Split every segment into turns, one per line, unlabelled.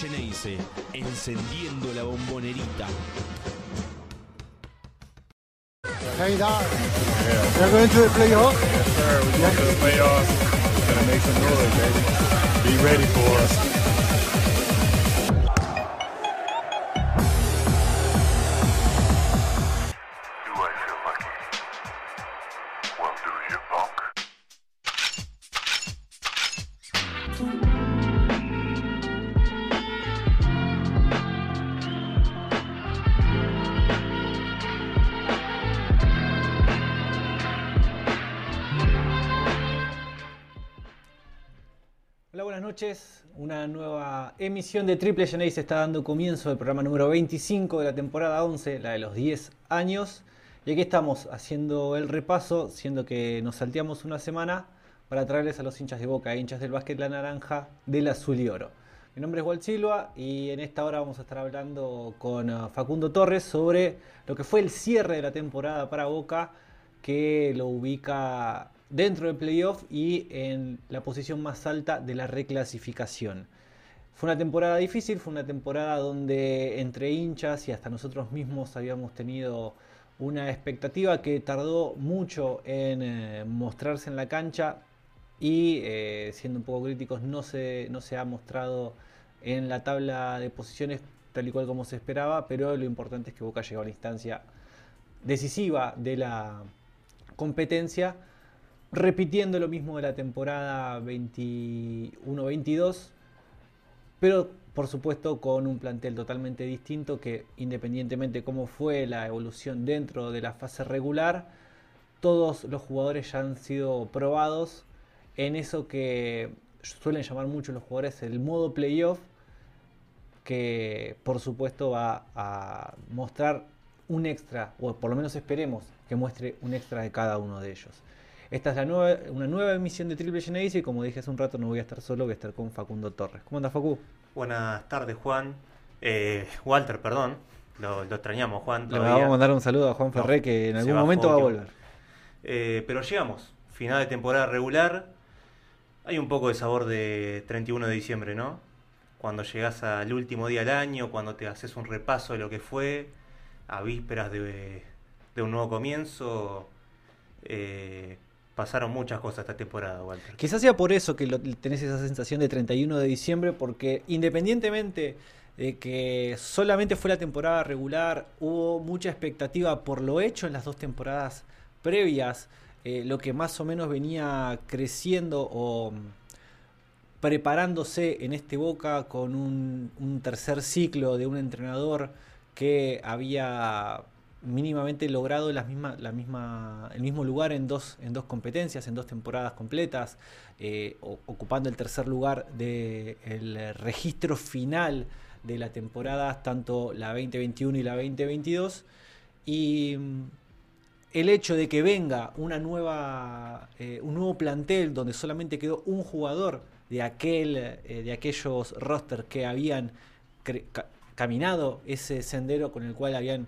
Geneise, encendiendo la bombonerita.
Hey, Doc. They're going to the playoff.
Yes, sir. We're going to the playoffs. Gonna make some noise, baby. Be ready for us.
Noches. Una nueva emisión de Triple Genei se está dando comienzo del programa número 25 de la temporada 11, la de los 10 años. Y aquí estamos haciendo el repaso, siendo que nos salteamos una semana para traerles a los hinchas de Boca, hinchas del básquet La Naranja, del Azul y Oro. Mi nombre es Walt Silva y en esta hora vamos a estar hablando con uh, Facundo Torres sobre lo que fue el cierre de la temporada para Boca, que lo ubica dentro del playoff y en la posición más alta de la reclasificación. Fue una temporada difícil, fue una temporada donde entre hinchas y hasta nosotros mismos habíamos tenido una expectativa que tardó mucho en eh, mostrarse en la cancha y eh, siendo un poco críticos no se, no se ha mostrado en la tabla de posiciones tal y cual como se esperaba, pero lo importante es que Boca llegó a la instancia decisiva de la competencia, repitiendo lo mismo de la temporada 21-22, pero por supuesto con un plantel totalmente distinto que independientemente de cómo fue la evolución dentro de la fase regular, todos los jugadores ya han sido probados en eso que suelen llamar mucho los jugadores el modo playoff, que por supuesto va a mostrar un extra, o por lo menos esperemos que muestre un extra de cada uno de ellos. Esta es la nueva, una nueva emisión de Triple Genesis y como dije hace un rato no voy a estar solo, voy a estar con Facundo Torres. ¿Cómo anda Facu?
Buenas tardes, Juan. Eh, Walter, perdón. Lo, lo extrañamos, Juan.
Le vamos a mandar un saludo a Juan
No,
Ferré que en algún momento va a volver.
Eh, pero llegamos. Final de temporada regular. Hay un poco de sabor de 31 de diciembre, ¿no? Cuando llegas al último día del año, cuando te haces un repaso de lo que fue, a vísperas de, de un nuevo comienzo. eh, pasaron muchas cosas esta temporada, Walter.
Quizás sea por eso que lo- tenés esa sensación de 31 de diciembre, porque independientemente de que solamente fue la temporada regular, hubo mucha expectativa por lo hecho en las dos temporadas previas, eh, lo que más o menos venía creciendo o mm, preparándose en este Boca con un, un tercer ciclo de un entrenador que había mínimamente logrado las misma, la misma, el mismo lugar en dos, en dos competencias, en dos temporadas completas, eh, ocupando el tercer lugar del registro final de la temporada, tanto la 2021 y la 2022. Y mm, el hecho de que venga una nueva, eh, un nuevo plantel donde solamente quedó un jugador de, aquel, eh, de aquellos roster que habían caminado ese sendero con el cual habían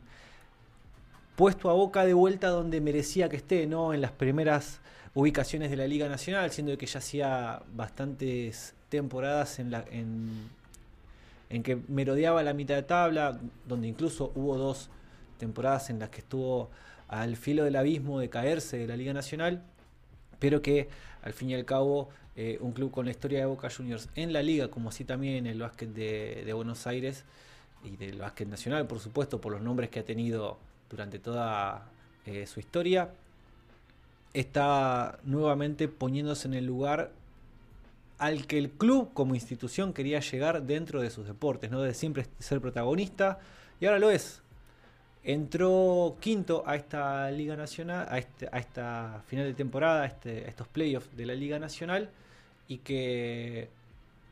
puesto a Boca de vuelta donde merecía que esté, ¿no? En las primeras ubicaciones de la Liga Nacional, siendo que ya hacía bastantes temporadas en, la, en, en que merodeaba la mitad de tabla, donde incluso hubo dos temporadas en las que estuvo al filo del abismo de caerse de la Liga Nacional, pero que al fin y al cabo eh, un club con la historia de Boca Juniors en la liga, como así también el básquet de Buenos Aires y del básquet nacional, por supuesto, por los nombres que ha tenido durante toda eh, su historia, está nuevamente poniéndose en el lugar al que el club como institución quería llegar dentro de sus deportes, ¿no? De siempre ser protagonista, y ahora lo es. Entró quinto a esta Liga Nacional, a, este- a esta final de temporada, a, este- a estos playoffs de la Liga Nacional, y que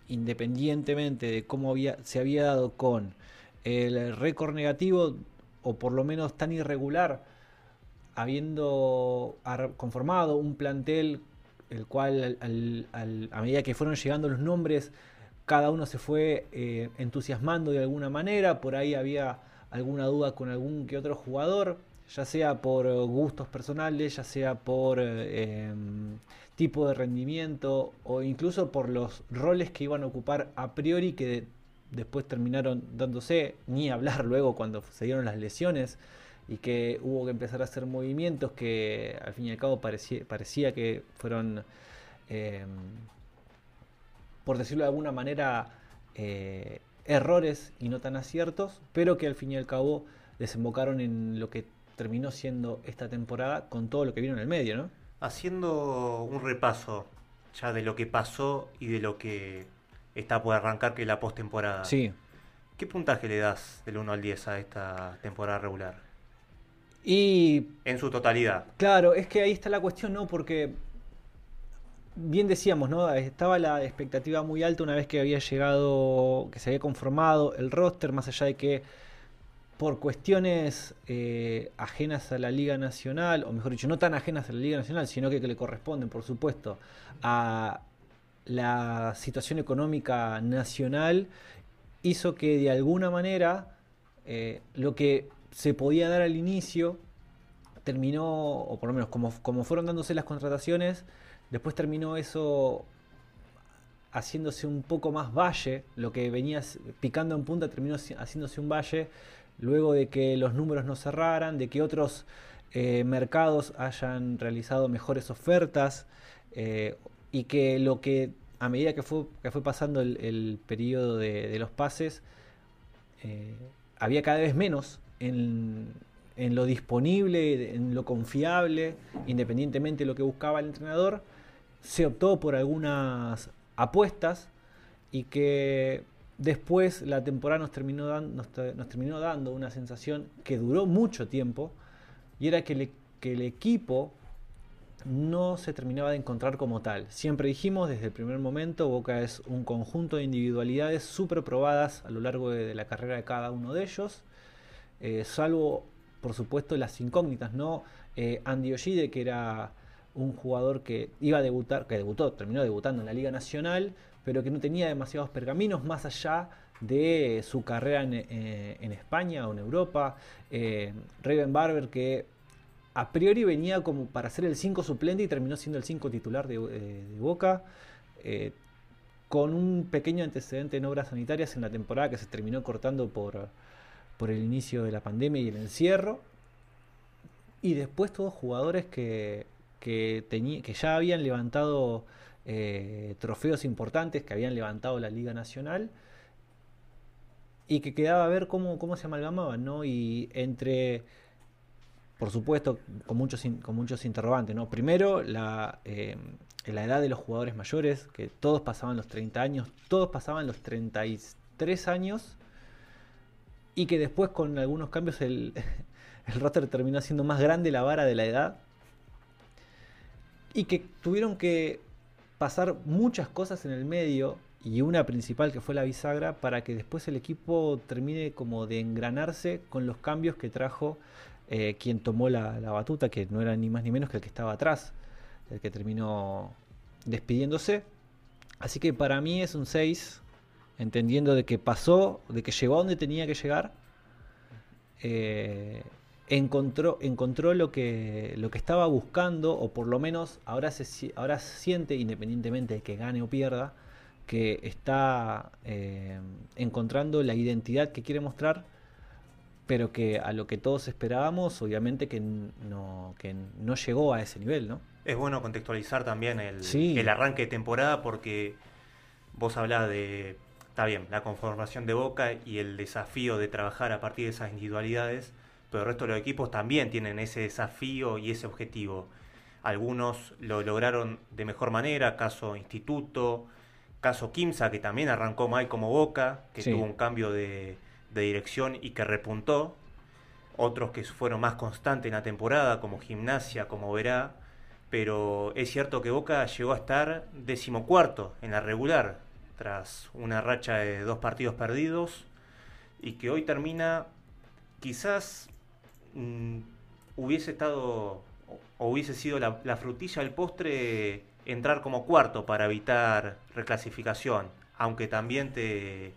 independientemente de cómo había, se había dado con el récord negativo, o por lo menos tan irregular, habiendo conformado un plantel el cual al- a medida que fueron llegando los nombres, cada uno se fue eh, entusiasmando de alguna manera, por ahí había alguna duda con algún que otro jugador, ya sea por eh, gustos personales, ya sea por eh, em, tipo de rendimiento o incluso por los roles que iban a ocupar a priori que después terminaron dándose, ni hablar luego cuando se dieron las lesiones y que hubo que empezar a hacer movimientos que al fin y al cabo parecía, parecía que fueron, eh, por decirlo de alguna manera, eh, errores y no tan aciertos, pero que al fin y al cabo desembocaron en lo que terminó siendo esta temporada con todo lo que vino en el medio, ¿no?
Haciendo un repaso ya de lo que pasó y de lo que está por arrancar, que es la postemporada.
Sí.
¿Qué puntaje le das del 1 al 10 a esta temporada regular?
Y
En su totalidad.
Claro, es que ahí está la cuestión, ¿no? Porque bien decíamos, ¿no? Estaba la expectativa muy alta una vez que había llegado, que se había conformado el roster, más allá de que por cuestiones eh, ajenas a la Liga Nacional, o mejor dicho, no tan ajenas a la Liga Nacional, sino que, que le corresponden, por supuesto, a la situación económica nacional, hizo que de alguna manera eh, lo que se podía dar al inicio terminó, o por lo menos como, como fueron dándose las contrataciones, después terminó eso haciéndose un poco más valle, lo que venía picando en punta terminó haciéndose un valle, luego de que los números no cerraran, de que otros eh, mercados hayan realizado mejores ofertas eh, y que lo que a medida que fue, que fue pasando el, periodo de, los pases, eh, había cada vez menos en, en lo disponible, en lo confiable, independientemente de lo que buscaba el entrenador, se optó por algunas apuestas y que después la temporada nos terminó, nos, te- nos terminó dando una sensación que duró mucho tiempo y era que, que el equipo no se terminaba de encontrar como tal. Siempre dijimos desde el primer momento, Boca es un conjunto de individualidades súper probadas a lo largo de, la carrera de cada uno de ellos, eh, salvo por supuesto las incógnitas, ¿no? Eh, Andy Oshide, que era un jugador que iba a debutar, que debutó, terminó debutando en la Liga Nacional, pero que no tenía demasiados pergaminos más allá de su carrera en, eh, en España o en Europa. Raven Barber, que a priori venía como para ser el 5 suplente y terminó siendo el 5 titular de, eh, Boca. eh, con un pequeño antecedente en obras sanitarias en la temporada que se terminó cortando por, por el inicio de la pandemia y el encierro. Y después todos jugadores que, que, que ya habían levantado eh, trofeos importantes, que habían levantado la Liga Nacional y que quedaba a ver cómo, cómo se amalgamaban, ¿no? Y entre, por supuesto, con muchos, con muchos interrogantes, ¿no? Primero, la, eh, la edad de los jugadores mayores, que todos pasaban los 30 años, todos pasaban los 33 años, y que después con algunos cambios el, el roster terminó siendo más grande la vara de la edad, y que tuvieron que pasar muchas cosas en el medio y una principal que fue la bisagra para que después el equipo termine como de engranarse con los cambios que trajo eh, quien tomó la, la batuta, que no era ni más ni menos que el que estaba atrás, el que terminó despidiéndose. Así que para mí es un 6, entendiendo de que pasó, de que llegó a donde tenía que llegar. eh, encontró, encontró lo que, lo que estaba buscando, o por lo menos ahora, se, ahora siente, independientemente de que gane o pierda, que está eh, encontrando la identidad que quiere mostrar, pero que a lo que todos esperábamos, obviamente que no, que no llegó a ese nivel, ¿no?
Es bueno contextualizar también el,
Sí.
el arranque de temporada porque vos hablás de, está bien, la conformación de Boca y el desafío de trabajar a partir de esas individualidades, pero el resto de los equipos también tienen ese desafío y ese objetivo. Algunos lo lograron de mejor manera, caso Instituto, caso Kimsa, que también arrancó mal como Boca, que
Sí.
tuvo un cambio de, de dirección y que repuntó. Otros que fueron más constantes en la temporada, como Gimnasia, como Verá. Pero es cierto que Boca llegó a estar decimocuarto en la regular, tras una racha de dos partidos perdidos, y que hoy termina quizás mm, hubiese estado o- hubiese sido la, la frutilla del postre entrar como cuarto para evitar reclasificación, aunque también te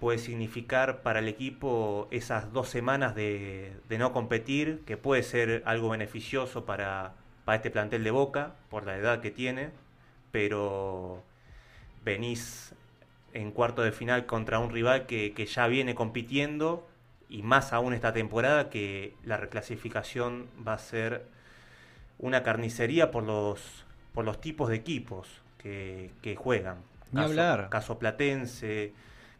puede significar para el equipo esas dos semanas de, de no competir, que puede ser algo beneficioso para, para este plantel de Boca, por la edad que tiene, pero venís en cuarto de final contra un rival que, que ya viene compitiendo y más aún esta temporada que la reclasificación va a ser una carnicería por los, por los tipos de equipos que, que juegan.
Ni hablar.
caso Platense,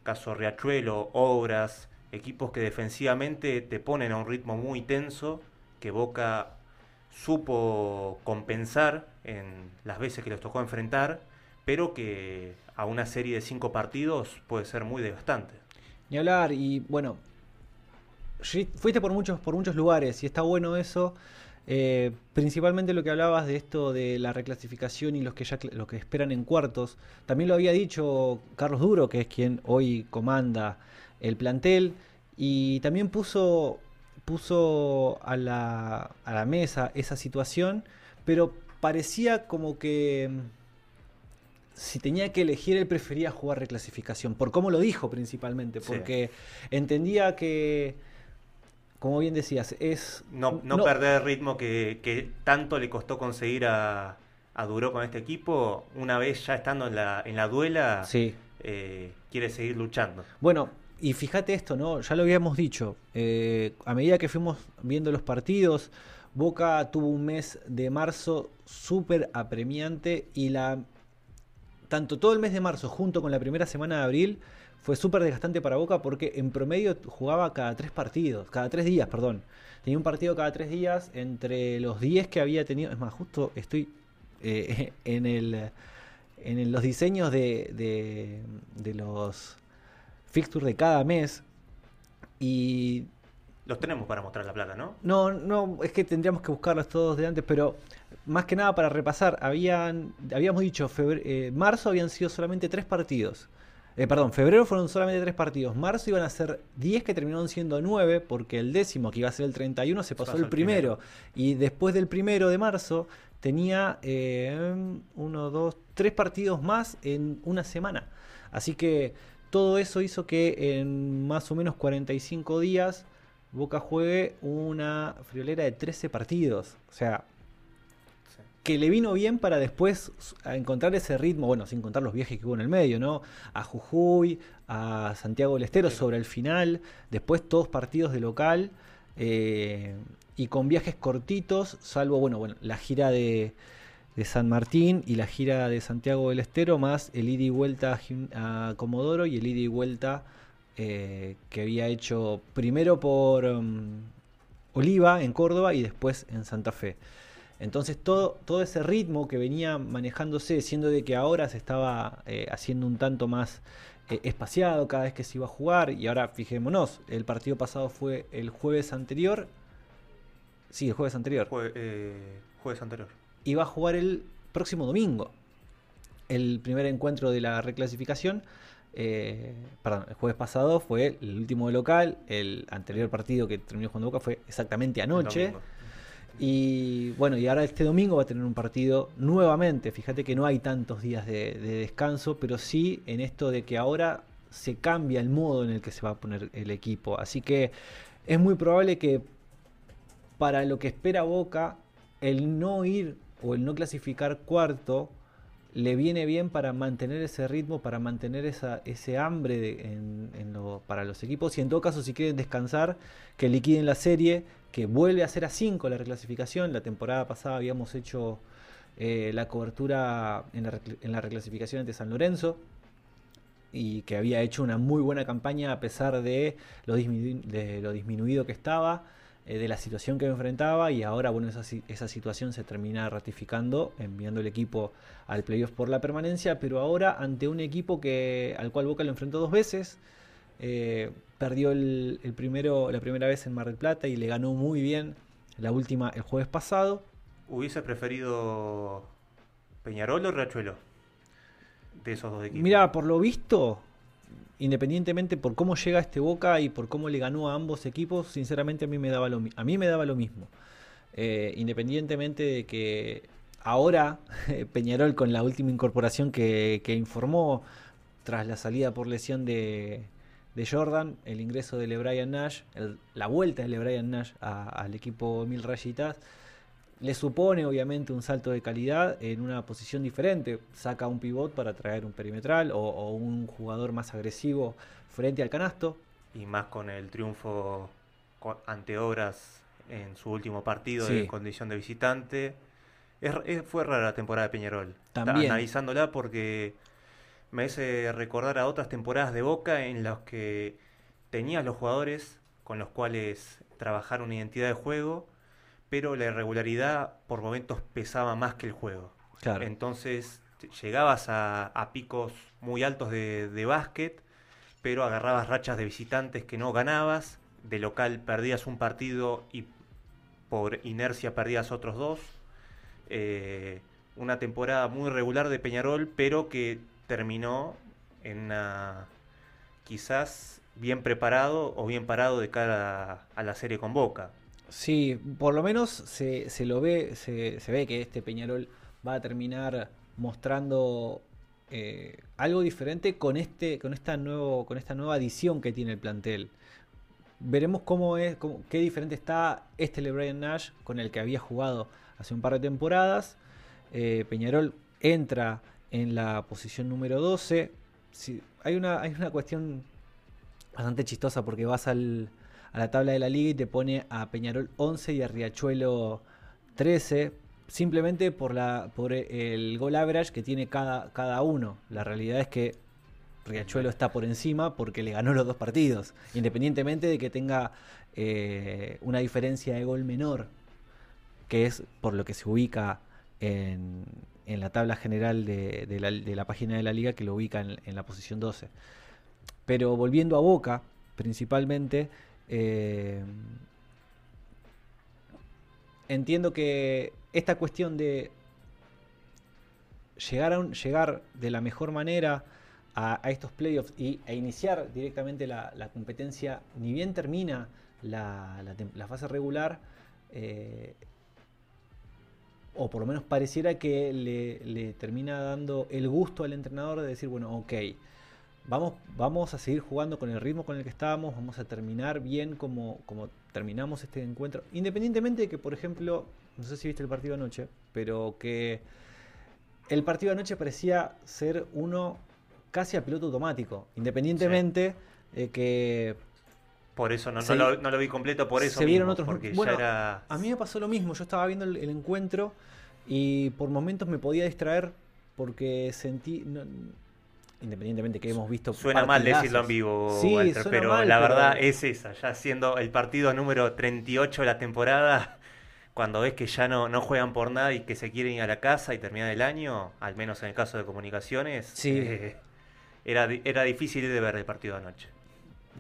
caso Riachuelo, Obras, equipos que defensivamente te ponen a un ritmo muy tenso, que Boca supo compensar en las veces que les tocó enfrentar, pero que a una serie de cinco partidos puede ser muy desgastante.
Ni hablar, y bueno, fuiste por muchos, por muchos lugares y está bueno eso. Eh, principalmente lo que hablabas de esto de la reclasificación y los que ya los que esperan en cuartos. También lo había dicho Carlos Duro, que es quien hoy comanda el plantel, y también puso, puso a la, a la mesa esa situación, pero parecía como que mm, si tenía que elegir, él prefería jugar reclasificación, por cómo lo dijo principalmente,
Sí.
porque entendía que, como bien decías, es...
No, no, perder el ritmo que, que tanto le costó conseguir a, a Duró con este equipo, una vez ya estando en la, en la duela,
Sí.
eh, quiere seguir luchando.
Bueno, y fíjate esto, ¿no? Ya lo habíamos dicho. eh, a medida que fuimos viendo los partidos, Boca tuvo un mes de marzo súper apremiante y la tanto todo el mes de marzo junto con la primera semana de abril fue súper desgastante para Boca porque en promedio jugaba cada tres partidos, cada tres días, perdón. Tenía un partido cada tres días entre los 10 que había tenido. Es más, justo estoy eh, en el en el- los diseños de, de, de los fixtures de cada mes y
Los tenemos para mostrar la plata, ¿no?
no, no, es que tendríamos que buscarlos todos de antes, pero más que nada para repasar, habían, habíamos dicho, febre- eh, marzo habían sido solamente tres partidos. Eh, perdón, febrero fueron solamente tres partidos. Marzo iban a ser 10 que terminaron siendo 9, porque el décimo, que iba a ser el 31, se pasó
pasó
el primero. Y después del primero de marzo tenía eh, uno, dos, tres partidos más en una semana. Así que todo eso hizo que en más o menos 45 días Boca juegue una friolera de 13 partidos. O sea. Que le vino bien para después a encontrar ese ritmo, bueno, sin contar los viajes que hubo en el medio, ¿no? A Jujuy, a Santiago del Estero
Sí.
sobre el final, después todos partidos de local eh, y con viajes cortitos, salvo, bueno, bueno, la gira de, de San Martín y la gira de Santiago del Estero, más el ida y vuelta a, Comodoro y el ida y vuelta eh, que había hecho primero por um, Oliva en Córdoba y después en Santa Fe. Entonces todo, todo ese ritmo que venía manejándose, siendo de que ahora se estaba eh, haciendo un tanto más eh, espaciado cada vez que se iba a jugar, y ahora fijémonos, el partido pasado fue el jueves anterior, sí, el jueves anterior,
Jue- eh, jueves anterior.
y va a jugar el próximo domingo, el primer encuentro de la reclasificación. eh, perdón, el jueves pasado fue el último de local, el anterior partido que terminó jugando Boca fue exactamente anoche. Y bueno, y ahora este domingo va a tener un partido nuevamente. Fíjate que no hay tantos días de, de descanso, pero sí en esto de que ahora se cambia el modo en el que se va a poner el equipo. Así que es muy probable que para lo que espera Boca, el no ir o el no clasificar cuarto le viene bien para mantener ese ritmo, para mantener esa, ese hambre en- para los equipos. Y en todo caso, si quieren descansar, que liquiden la serie, que vuelve a ser a 5 la reclasificación. La temporada pasada habíamos hecho eh, la cobertura en la, reclasificación ante San Lorenzo y que había hecho una muy buena campaña a pesar de lo disminuido que estaba, eh, de la situación que enfrentaba y ahora bueno esa, esa situación se termina ratificando enviando el equipo al playoff por la permanencia, pero ahora ante un equipo que al cual Boca lo enfrentó dos veces, eh, perdió el, el primero, la primera vez en Mar del Plata y le ganó muy bien la última el jueves pasado.
¿Hubiese preferido Peñarol o Riachuelo? De esos dos equipos.
Mira, por lo visto, independientemente por cómo llega este Boca y por cómo le ganó a ambos equipos, sinceramente a mí me daba lo, a mí me daba lo mismo. Eh, independientemente de que ahora Peñarol con la última incorporación que, que informó tras la salida por lesión de, de Jordan, el ingreso de LeBrian Nash, el- la vuelta de LeBrian Nash al equipo Mil Rayitas, le supone obviamente un salto de calidad en una posición diferente. Saca un pivot para traer un perimetral o, o un jugador más agresivo frente al canasto.
Y más con el triunfo ante Obras en su último partido
Sí.
en condición de visitante. Es- es- fue rara la temporada de Peñarol. Está
También.
Analizándola porque me hace recordar a otras temporadas de Boca en las que tenías los jugadores con los cuales trabajar una identidad de juego, pero la irregularidad por momentos pesaba más que el juego.
Claro.
Entonces llegabas a, a picos muy altos de, de básquet, pero agarrabas rachas de visitantes que no ganabas, de local perdías un partido y por inercia perdías otros dos. Eh, una temporada muy regular de Peñarol, pero que terminó en una quizás bien preparado o bien parado de cara a, a la serie con Boca.
Sí, por lo menos se, se lo ve, se, se ve que este Peñarol va a terminar mostrando eh, algo diferente con este, con esta nuevo, con esta nueva adición que tiene el plantel. Veremos cómo es, qué diferente está este LeBron Nash con el que había jugado hace un par de temporadas. Eh, Peñarol entra en la posición número 12. Sí, hay, una, hay una cuestión bastante chistosa porque vas al, a la tabla de la liga y te pone a Peñarol 11 y a Riachuelo 13, simplemente por, la, por el gol average que tiene cada, cada uno. La realidad es que Riachuelo está por encima porque le ganó los dos partidos, independientemente de que tenga eh, una diferencia de gol menor, que es por lo que se ubica en, en la tabla general de, la, de la página de la liga, que lo ubica en la posición 12. Pero volviendo a Boca, principalmente, eh, entiendo que esta cuestión de llegar, a un- llegar de la mejor manera a, estos playoffs y, e iniciar directamente la, competencia, ni bien termina la, la fase regular, eh, o por lo menos pareciera que le, le termina dando el gusto al entrenador de decir, bueno, ok, vamos, vamos a seguir jugando con el ritmo con el que estábamos, vamos a terminar bien como, como terminamos este encuentro, independientemente de que, por ejemplo, no sé si viste el partido anoche, pero que el partido anoche parecía ser uno casi a piloto automático, independientemente de que
Por eso no, no lo, no lo vi completo, por eso
se vieron
mismo,
otros
porque
bueno,
ya era...
a mí me pasó lo mismo yo estaba viendo el, el encuentro y por momentos me podía distraer porque sentí no- independientemente que hemos visto
Suena mal decirlo en vivo,
Sí,
Walter, pero
mal,
la
pero-
verdad es esa, ya siendo el partido número 38 de la temporada, cuando ves que ya no, no juegan por nada y que se quieren ir a la casa y terminar el año, al menos en el caso de comunicaciones,
Sí.
eh, era, era difícil de ver el partido de anoche.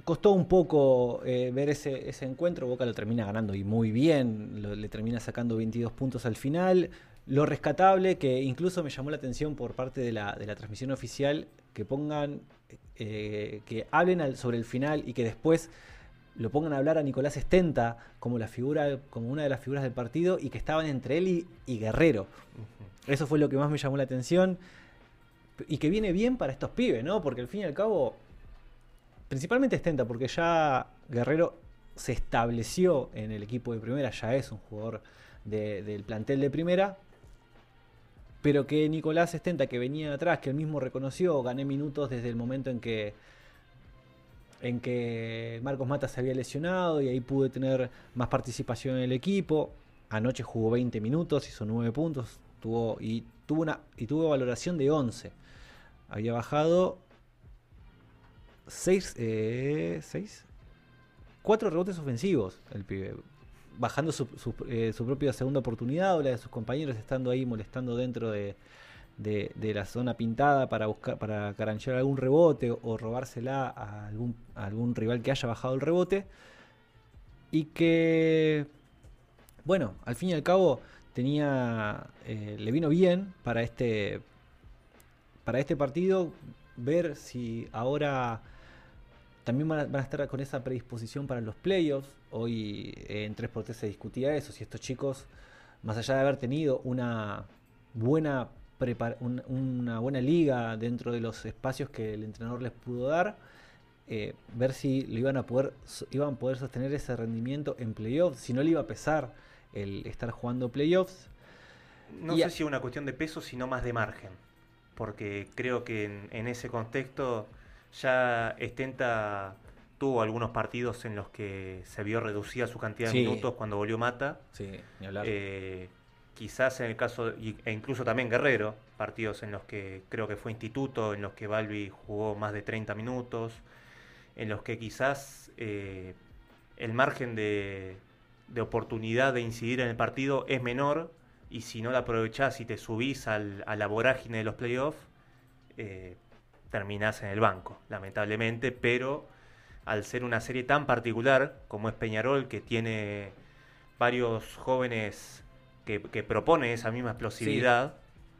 costó un poco eh, ver ese, ese encuentro. Boca lo termina ganando y muy bien. lo- le termina sacando 22 puntos al final. Lo rescatable, que incluso me llamó la atención por parte de la, de la transmisión oficial, que pongan, eh, que hablen al- sobre el final y que después lo pongan a hablar a Nicolás Estenta como la figura, como una de las figuras del partido y que estaban entre él y, y Guerrero. Eso fue lo que más me llamó la atención. Y que viene bien para estos pibes, ¿no? Porque al fin y al cabo, principalmente Estenta, porque ya Guerrero se estableció en el equipo de primera, ya es un jugador de- del plantel de primera. Pero que Nicolás Estenta, que venía atrás, que él mismo reconoció, gané minutos desde el momento en que en que Marcos Mata se había lesionado y ahí pude tener más participación en el equipo. Anoche jugó 20 minutos, hizo 9 puntos, tuvo y tuvo una y tuvo valoración de 11. Había bajado 6 eh, 6 4 rebotes ofensivos el pibe, bajando su, eh, su propia segunda oportunidad o la de sus compañeros estando ahí molestando dentro de, de, la zona pintada para buscar para caranchear algún rebote o, robársela a algún, algún rival que haya bajado el rebote y que bueno al fin y al cabo tenía eh, le vino bien para este para este partido ver si ahora también van a estar con esa predisposición para los playoffs. Hoy eh, en 3x3 se discutía eso, si estos chicos, más allá de haber tenido una buena, un- una buena liga dentro de los espacios que el entrenador les pudo dar, eh, ver si lo iban a poder iban a poder sostener ese rendimiento en playoffs, si no le iba a pesar el estar jugando playoffs.
No
Y
sé si es una cuestión de peso, sino más de margen. Porque creo que en, en ese contexto ya Estenta tuvo algunos partidos en los que se vio reducida su cantidad
Sí.
de minutos cuando volvió Mata.
Sí, ni hablar.
Eh, quizás en el caso, e incluso también Guerrero, partidos en los que creo que fue instituto, en los que Balbi jugó más de 30 minutos, en los que quizás eh, el margen de, de oportunidad de incidir en el partido es menor, y si no la aprovechás y te subís al- a la vorágine de los playoffs, eh, terminás en el banco, lamentablemente, pero al ser una serie tan particular como es Peñarol, que tiene varios jóvenes que, que proponen esa misma explosividad,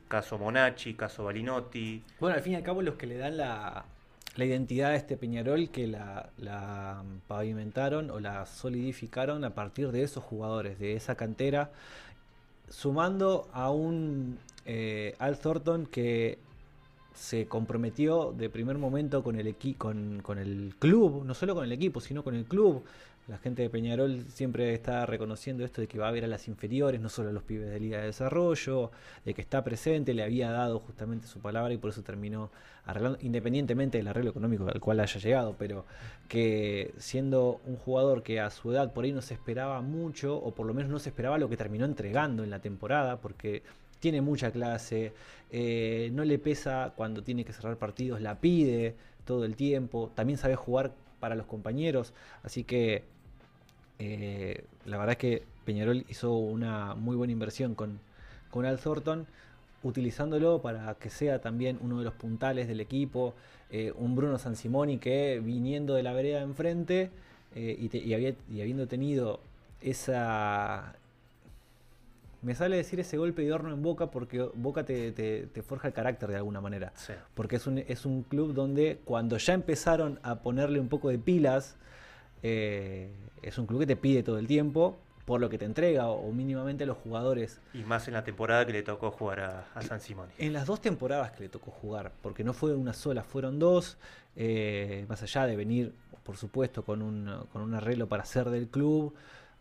caso Monachi, caso Balinotti,
Bueno, al fin y al cabo los que le dan la, la identidad a este Peñarol que la, la pavimentaron o la solidificaron a partir de esos jugadores, de esa cantera, sumando a un eh, Al Thornton que se comprometió de primer momento con el, equi con, con el club, no solo con el equipo, sino con el club. La gente de Peñarol siempre está reconociendo esto de que va a ver a las inferiores, no solo a los pibes de Liga de Desarrollo, de que está presente, le había dado justamente su palabra y por eso terminó arreglando, independientemente del arreglo económico al cual haya llegado, pero que siendo un jugador que a su edad por ahí no se esperaba mucho, o por lo menos no se esperaba lo que terminó entregando en la temporada, porque tiene mucha clase, eh, no le pesa cuando tiene que cerrar partidos, la pide todo el tiempo, también sabe jugar para los compañeros, así que eh, la verdad es que Peñarol hizo una muy buena inversión con, con Al Thornton, utilizándolo para que sea también uno de los puntales del equipo, eh, un Bruno Sansimoni que viniendo de la vereda enfrente y, te- y habiendo tenido esa... Me sale decir ese golpe de horno en Boca porque Boca te, te- te forja el carácter de alguna manera.
Sí.
Porque es un, es un club donde cuando ya empezaron a ponerle un poco de pilas, eh, es un club que te pide todo el tiempo por lo que te entrega o, o mínimamente los jugadores.
y más en la temporada que le tocó jugar a, a San Simón.
En las dos temporadas que le tocó jugar, porque no fue una sola, fueron dos, eh, más allá de venir, por supuesto, con un, con un arreglo para ser del club,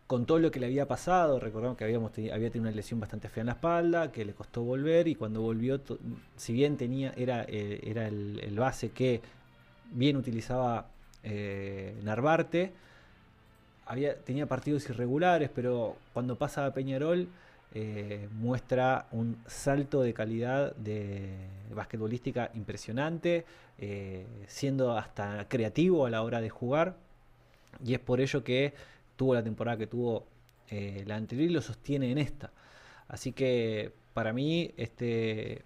con todo lo que le había pasado, recordamos que habíamos había tenido una lesión bastante fea en la espalda, que le costó volver y cuando volvió, si bien tenía era, eh, era el, el base que bien utilizaba eh, Narvarte, había, tenía partidos irregulares, pero cuando pasa a Peñarol eh, muestra un salto de calidad de basquetbolística impresionante, eh, siendo hasta creativo a la hora de jugar, y es por ello que tuvo la temporada que tuvo eh, la anterior y lo sostiene en esta. Así que para mí este,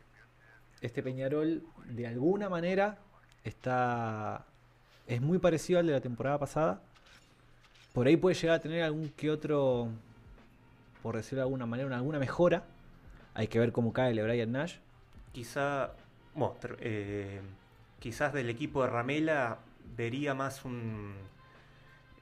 este Peñarol de alguna manera está es muy parecido al de la temporada pasada. Por ahí puede llegar a tener algún que otro, por decirlo de alguna manera, una- alguna mejora. Hay que ver cómo cae el Brian Nash.
Quizá, bueno, eh, quizás del equipo de Ramela vería más un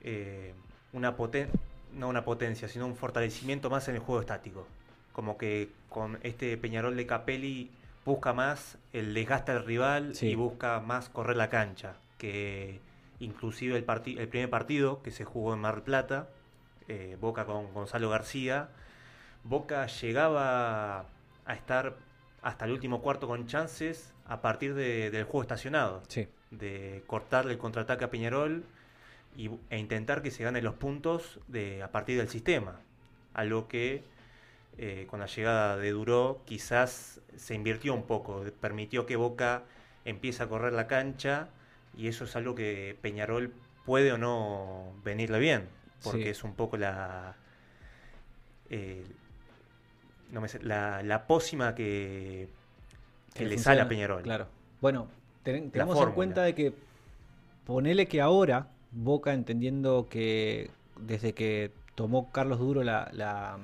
eh, una poten no una potencia, sino un fortalecimiento más en el juego estático. Como que con este Peñarol de Capelli busca más el desgaste al rival
Sí.
y busca más correr la cancha. Que inclusive el, el primer partido que se jugó en Mar del Plata, eh, Boca con Gonzalo García, Boca llegaba a estar hasta el último cuarto con chances a partir de- del juego estacionado
Sí.
de cortarle el contraataque a Peñarol y, e intentar que se ganen los puntos de, a partir del sistema. Algo que eh, con la llegada de Duró quizás se invirtió un poco, permitió que Boca empiece a correr la cancha y eso es algo que Peñarol puede o no venirle bien, porque
Sí.
es un poco la... eh, no me sé, la, la pócima que, que le sale a Peñarol.
Claro. Bueno, ten- tenemos en cuenta de que ponele que ahora Boca entendiendo que desde que tomó Carlos Duro la, la,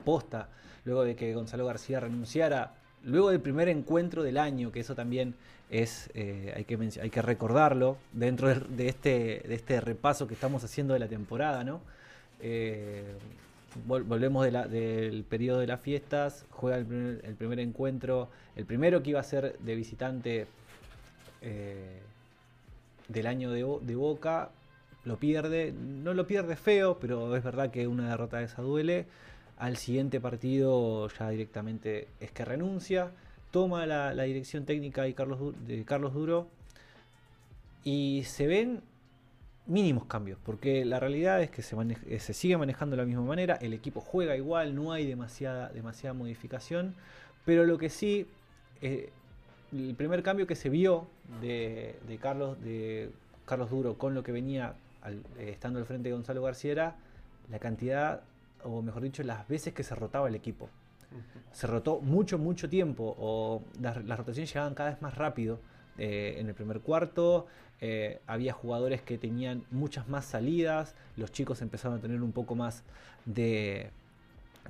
posta, luego de que Gonzalo García renunciara, luego del primer encuentro del año, que eso también es, eh, hay, que hay que recordarlo dentro de, este, de este repaso que estamos haciendo de la temporada, ¿no? Eh, vol- volvemos del periodo de las fiestas, juega el primer, encuentro, el primero que iba a ser de visitante eh, del año de, de Boca, lo pierde, no lo pierde feo, pero es verdad que una derrota de esa duele. al siguiente partido ya directamente es que renuncia, toma la, dirección técnica de Carlos, de Carlos Duro y se ven mínimos cambios, porque la realidad es que se, eh, se sigue manejando de la misma manera, el equipo juega igual, no hay demasiada, demasiada modificación, pero lo que sí, eh, el primer cambio que se vio de, de Carlos, de Carlos Duro con lo que venía al- eh, estando al frente de Gonzalo García era la cantidad, o mejor dicho, las veces que se rotaba el equipo. Se rotó mucho, mucho tiempo, o las, las rotaciones llegaban cada vez más rápido. eh, en el primer cuarto eh, había jugadores que tenían muchas más salidas, los chicos empezaron a tener un poco más de,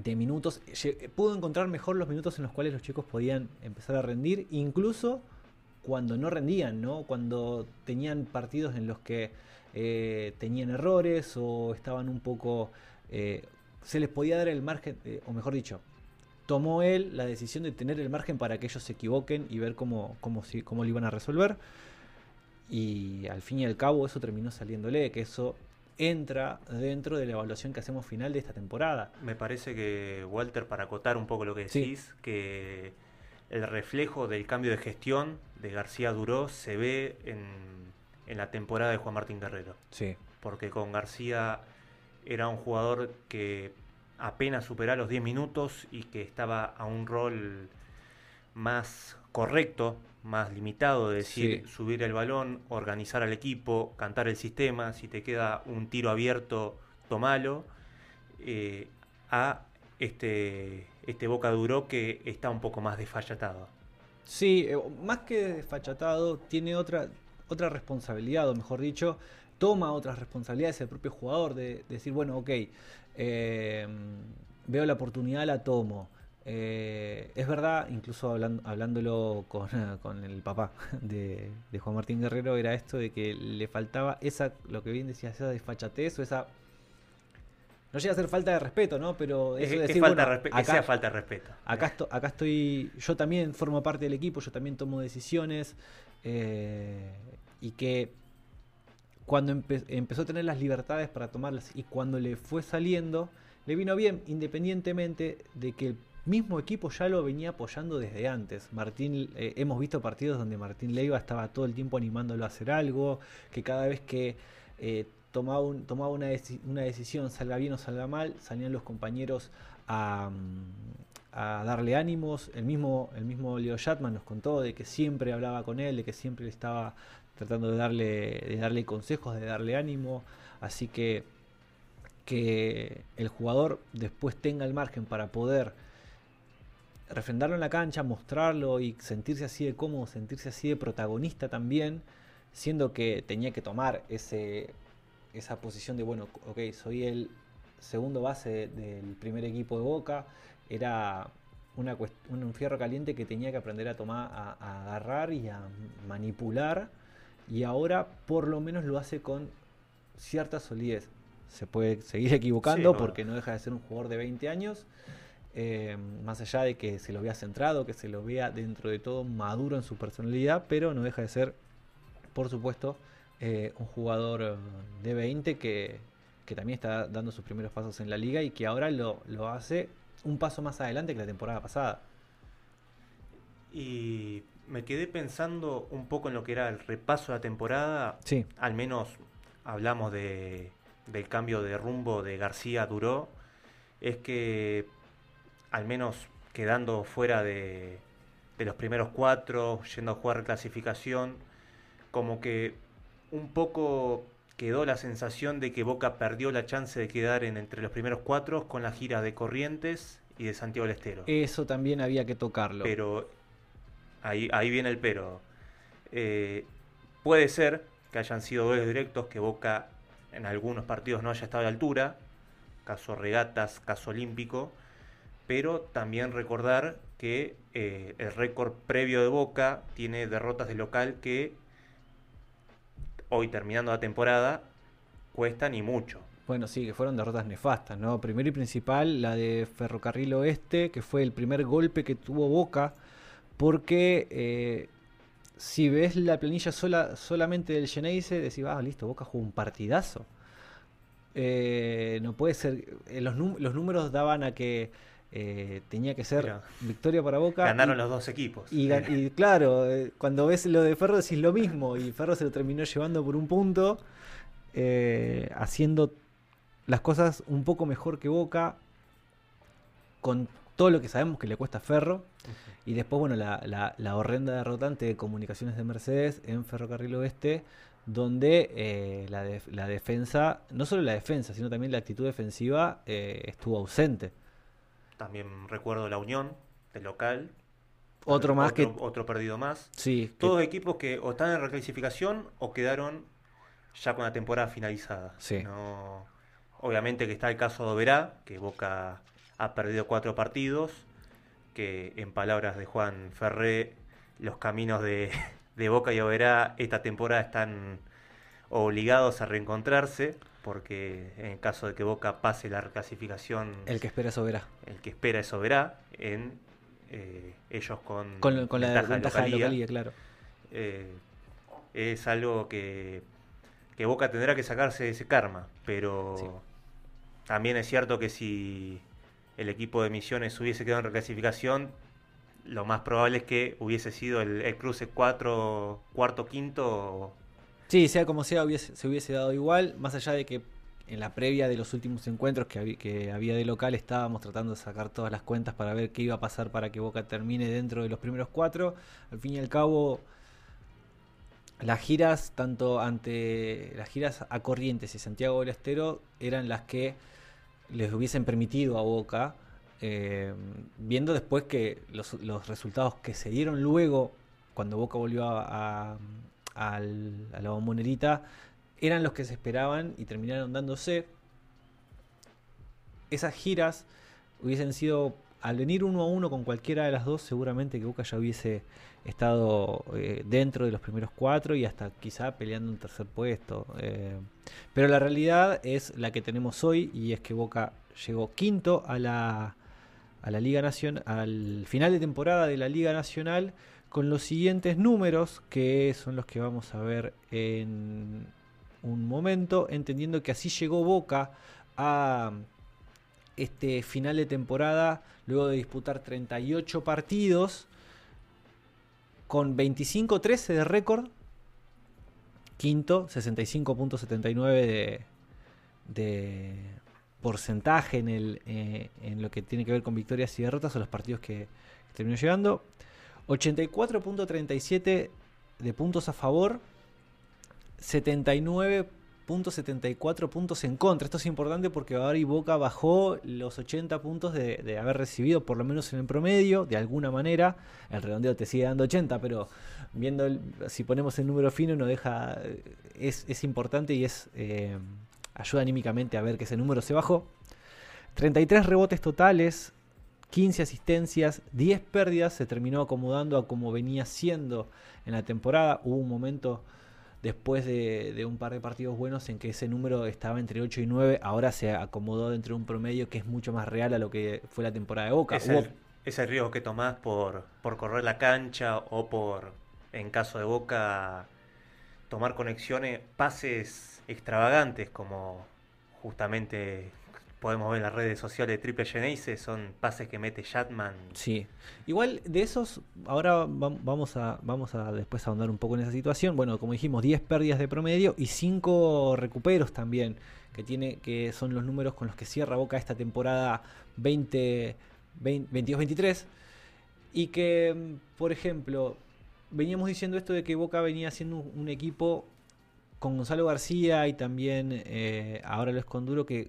de minutos. Pudo encontrar mejor los minutos en los cuales los chicos podían empezar a rendir, incluso cuando no rendían, ¿no? Cuando tenían partidos en los que eh, tenían errores o estaban un poco... eh, se les podía dar el margen, eh, o mejor dicho, tomó él la decisión de tener el margen para que ellos se equivoquen y ver cómo, cómo, cómo lo iban a resolver. Y al fin y al cabo eso terminó saliéndole, que eso entra dentro de la evaluación que hacemos final de esta temporada.
Me parece que, Walter, para acotar un poco lo que
Sí.
decís, que el reflejo del cambio de gestión de García Duró se ve en, en la temporada de Juan Martín Guerrero.
Sí.
Porque con García era un jugador que apenas superaba los 10 minutos y que estaba a un rol más correcto, más limitado, de decir,
Sí.
subir el balón, organizar al equipo, cantar el sistema, si te queda un tiro abierto, tomalo, eh, a este, este Boca Duró que está un poco más desfallatado.
Sí, eh, más que desfachatado, tiene otra, otra responsabilidad, o mejor dicho, toma otras responsabilidades el propio jugador de, de decir, bueno, ok, eh, veo la oportunidad, la tomo. Eh, es verdad, incluso hablan- hablándolo con, con el papá de, de Juan Martín Guerrero, era esto de que le faltaba esa, lo que bien decía, esa desfachatez o esa... No llega a ser falta de respeto, ¿no? Pero
Es,
eso de
es
decir,
falta
bueno,
de respe- que
acá-
sea falta de respeto.
Acá, esto- acá estoy, yo también formo parte del equipo, yo también tomo decisiones eh, y que cuando empe- empezó a tener las libertades para tomarlas y cuando le fue saliendo, le vino bien, independientemente de que el mismo equipo ya lo venía apoyando desde antes. Martín, eh, hemos visto partidos donde Martín Leiva estaba todo el tiempo animándolo a hacer algo, que cada vez que eh, tomaba, un- tomaba una, una decisión, salga bien o salga mal, salían los compañeros a, mm, a darle ánimos. El mismo, el mismo Leo Shatman nos contó de que siempre hablaba con él, de que siempre estaba tratando de darle, de darle consejos, de darle ánimo. Así que que el jugador después tenga el margen para poder refrendarlo en la cancha, mostrarlo y sentirse así de cómodo, sentirse así de protagonista también, siendo que tenía que tomar ese, esa posición de, bueno, ok, soy el segundo base del primer equipo de Boca, era una un, fierro caliente que tenía que aprender a tomar, a, a agarrar y a manipular, y ahora por lo menos lo hace con cierta solidez. Se puede seguir equivocando
Sí, no.
porque no deja de ser un jugador de 20 años, eh, más allá de que se lo vea centrado, que se lo vea dentro de todo maduro en su personalidad, pero no deja de ser, por supuesto, eh, un jugador eh, de 20 que, que también está dando sus primeros pasos en la liga y que ahora lo, lo hace un paso más adelante que la temporada pasada.
Y me quedé pensando un poco en lo que era el repaso de la temporada.
Sí,
Al menos hablamos de, del cambio de rumbo de García Duró. Es que, al menos quedando fuera de, de los primeros cuatro, yendo a jugar clasificación, como que un poco quedó la sensación de que Boca perdió la chance de quedar en entre los primeros cuatro con las giras de Corrientes y de Santiago del Estero.
eso también había que tocarlo.
Pero ahí, ahí viene el pero. Eh, puede ser que hayan sido duelos directos, que Boca en algunos partidos no haya estado a la altura, caso regatas, caso olímpico, pero también recordar que eh, el récord previo de Boca tiene derrotas de local que hoy terminando la temporada cuestan y mucho.
Bueno, sí, que fueron derrotas nefastas, ¿no? Primero y principal, la de Ferrocarril Oeste, que fue el primer golpe que tuvo Boca, porque eh, si ves la planilla sola, solamente del Geneise, decís, ah, listo, Boca jugó un partidazo. eh, no puede ser. eh, los, los números daban a que eh, tenía que ser victoria para Boca.
Ganaron
y-
los dos equipos.
Y, claro, eh, cuando ves lo de Ferro decís lo mismo. Y Ferro se lo terminó llevando por un punto, eh, haciendo las cosas un poco mejor que Boca, con todo lo que sabemos que le cuesta a Ferro. Y después, bueno, la, la- la horrenda derrotante de comunicaciones de Mercedes en Ferrocarril Oeste, donde la, def- la defensa, no solo la defensa, sino también la actitud defensiva estuvo ausente.
También recuerdo la Unión, del local.
Otro más que...
Otro perdido más.
Sí, que-
Todos equipos que o están en reclasificación o quedaron ya con la temporada finalizada.
Sí.
No- obviamente que está el caso de Oberá, que Boca ha perdido cuatro partidos, que en palabras de Juan Ferré, los caminos de, de Boca y Oberá esta temporada están obligados a reencontrarse, porque en el caso de que Boca pase la reclasificación,
el que espera eso verá.
el que espera es Oberá, en eh, ellos con,
Con, con la
ventaja de
de
localía.
localía, claro.
Eh, es algo que, que Boca tendrá que sacarse de ese karma, pero
Sí.
también es cierto que si el equipo de Misiones hubiese quedado en reclasificación, lo más probable es que hubiese sido el, el cruce 4, cuarto, quinto.
Sí, sea como sea, se hubiese dado igual, más allá de que en la previa de los últimos encuentros que, habí- que había de local estábamos tratando de sacar todas las cuentas para ver qué iba a pasar para que Boca termine dentro de los primeros cuatro. Al fin y al cabo, las giras, tanto ante las giras a Corrientes y Santiago del Estero, eran las que les hubiesen permitido a Boca, eh, viendo después que los, resultados que se dieron luego, cuando Boca volvió a- a la bombonerita, eran los que se esperaban y terminaron dándose. Esas giras hubiesen sido, al venir uno a uno con cualquiera de las dos, seguramente que Boca ya hubiese estado eh, dentro de los primeros cuatro y hasta quizá peleando un tercer puesto. eh. pero la realidad es la que tenemos hoy y es que Boca llegó quinto a la, a la Liga Nacional, al final de temporada de la Liga Nacional con los siguientes números que son los que vamos a ver en un momento, entendiendo que así llegó Boca a este final de temporada luego de disputar 38 partidos con 25-13 de récord, quinto, 65.79 de, porcentaje en, el, eh, en lo que tiene que ver con victorias y derrotas o los partidos que terminó llegando, 84.37 de puntos a favor, 79.74 puntos en contra. Esto es importante porque ahora y Boca bajó los 80 puntos de, haber recibido, por lo menos en el promedio, de alguna manera. El redondeo te sigue dando 80, pero viendo si ponemos el número fino, no deja. Es, es importante y es eh, ayuda anímicamente a ver que ese número se bajó. 33 rebotes totales, 15 asistencias, 10 pérdidas, se terminó acomodando a como venía siendo en la temporada. Hubo un momento después de, de un par de partidos buenos en que ese número estaba entre 8 y 9, ahora se acomodó dentro de un promedio que es mucho más real a lo que fue la temporada de Boca.
Es
Hubo-
el, es el riesgo que tomás por, por correr la cancha o por, en caso de Boca, tomar conexiones, pases extravagantes como justamente podemos ver en las redes sociales de Triple Genesis, son pases que mete Shatman.
Sí. Igual de esos, ahora vam- vamos a, vamos a después ahondar un poco en esa situación. Bueno, como dijimos, 10 pérdidas de promedio y 5 recuperos también, que tiene, que son los números con los que cierra Boca esta temporada 20, 22-23. Y que, por ejemplo, veníamos diciendo esto de que Boca venía siendo un, equipo con Gonzalo García y también eh, ahora lo Esconduro que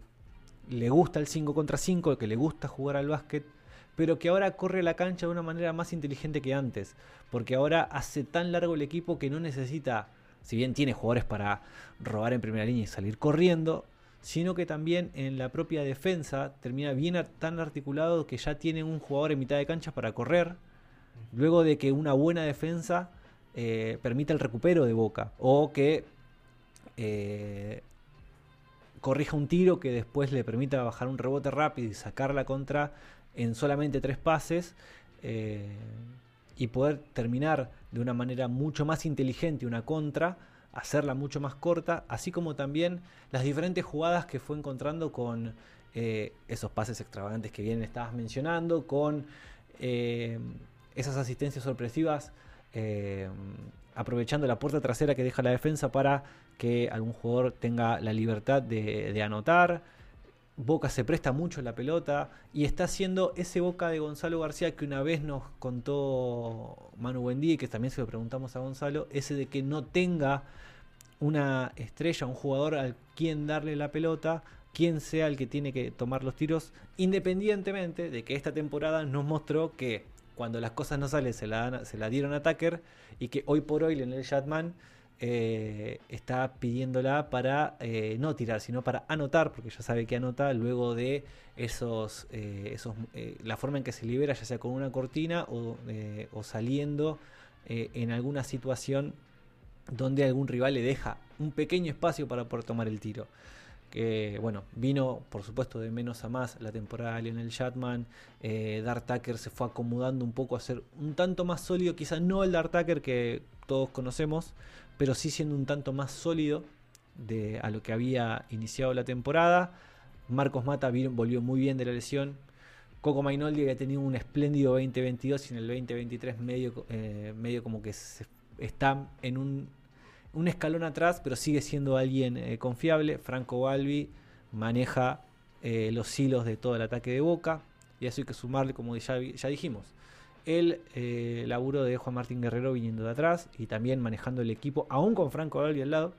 le gusta el 5 contra 5, que le gusta jugar al básquet, pero que ahora corre la cancha de una manera más inteligente que antes, porque ahora hace tan largo el equipo que no necesita, si bien tiene jugadores para robar en primera línea y salir corriendo, sino que también en la propia defensa termina bien tan articulado que ya tiene un jugador en mitad de cancha para correr, luego de que una buena defensa eh, permita el recupero de Boca, o que eh, corrija un tiro que después le permita bajar un rebote rápido y sacar la contra en solamente tres pases eh, y poder terminar de una manera mucho más inteligente una contra hacerla mucho más corta, así como también las diferentes jugadas que fue encontrando con eh, esos pases extravagantes que bien estabas mencionando, con eh, esas asistencias sorpresivas, eh, aprovechando la puerta trasera que deja la defensa para que algún jugador tenga la libertad de, anotar. Boca se presta mucho la pelota y está haciendo ese Boca de Gonzalo García que una vez nos contó Manu Buendía y que también se lo preguntamos a Gonzalo, ese de que no tenga una estrella, un jugador al quien darle la pelota, quien sea el que tiene que tomar los tiros, independientemente de que esta temporada nos mostró que cuando las cosas no salen se la, se la dieron a Tucker y que hoy por hoy Lionel Shatman eh, está pidiéndola para eh, no tirar, sino para anotar, porque ya sabe que anota luego de esos, eh, esos eh, la forma en que se libera, ya sea con una cortina o, o saliendo en alguna situación donde algún rival le deja un pequeño espacio para poder tomar el tiro. Bueno, vino por supuesto de menos a más la temporada de Lionel Shatman. Eh, Dart Tucker se fue acomodando un poco a ser un tanto más sólido, quizás no el Dart Tucker que todos conocemos, pero sí siendo un tanto más sólido de, a lo que había iniciado la temporada. Marcos Mata vi- volvió muy bien de la lesión. Coco Mainoldi había tenido un espléndido 2022 y en el 2023 medio, eh, medio como que está en un, un escalón atrás, pero sigue siendo alguien eh, confiable. Franco Balbi maneja eh, los hilos de todo el ataque de Boca y eso hay que sumarle, como ya, ya dijimos, el eh, laburo de Juan Martín Guerrero viniendo de atrás y también manejando el equipo, aún con Franco Balbi al lado.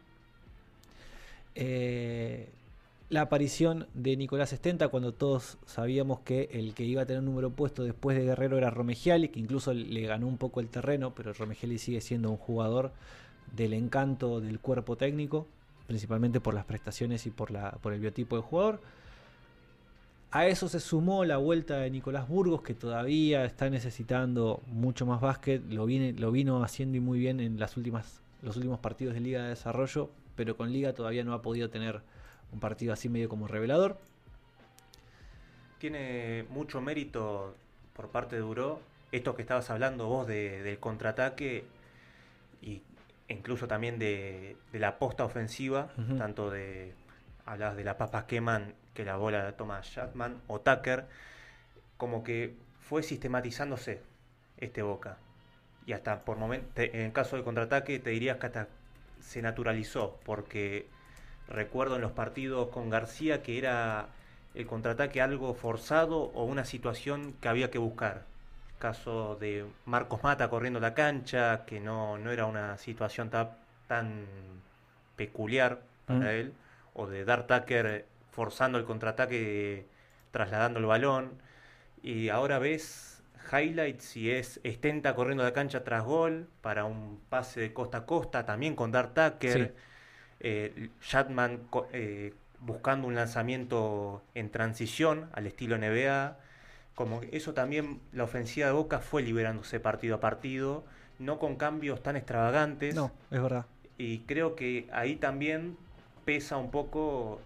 La aparición de Nicolás Estenta cuando todos sabíamos que el que iba a tener un número puesto después de Guerrero era Romegiali, que incluso le ganó un poco el terreno, pero Romegiali sigue siendo un jugador del encanto del cuerpo técnico, principalmente por las prestaciones y por, la, por el biotipo de jugador. A eso se sumó la vuelta de Nicolás Burgos, que todavía está necesitando mucho más básquet, lo, viene, lo vino haciendo y muy bien en las últimas, los últimos partidos de Liga de Desarrollo, pero con Liga todavía no ha podido tener un partido así medio como revelador.
Tiene mucho mérito por parte de Duró. Esto que estabas hablando vos de- del contraataque incluso también de, de la posta ofensiva, tanto de. Hablabas de la papa queman que la bola la toma Shatman o Tucker. Como que fue sistematizándose este Boca. Y hasta por momentos, en el caso del contraataque, te dirías que hasta se naturalizó, porque recuerdo en los partidos con García que era el contraataque algo forzado o una situación que había que buscar. Caso de Marcos Mata corriendo la cancha, que no, no era una situación ta- tan peculiar para
Mm.
él, o de Dar Tucker forzando el contraataque, trasladando el balón. Y ahora ves highlights y es Estenta corriendo la cancha tras gol para un pase de costa a costa, también con Dar Tucker.
Sí.
Eh, Shatman eh, buscando un lanzamiento en transición al estilo NBA. Como eso también, la ofensiva de Boca fue liberándose partido a partido, no con cambios tan extravagantes.
No, es verdad.
Y creo que ahí también pesa un poco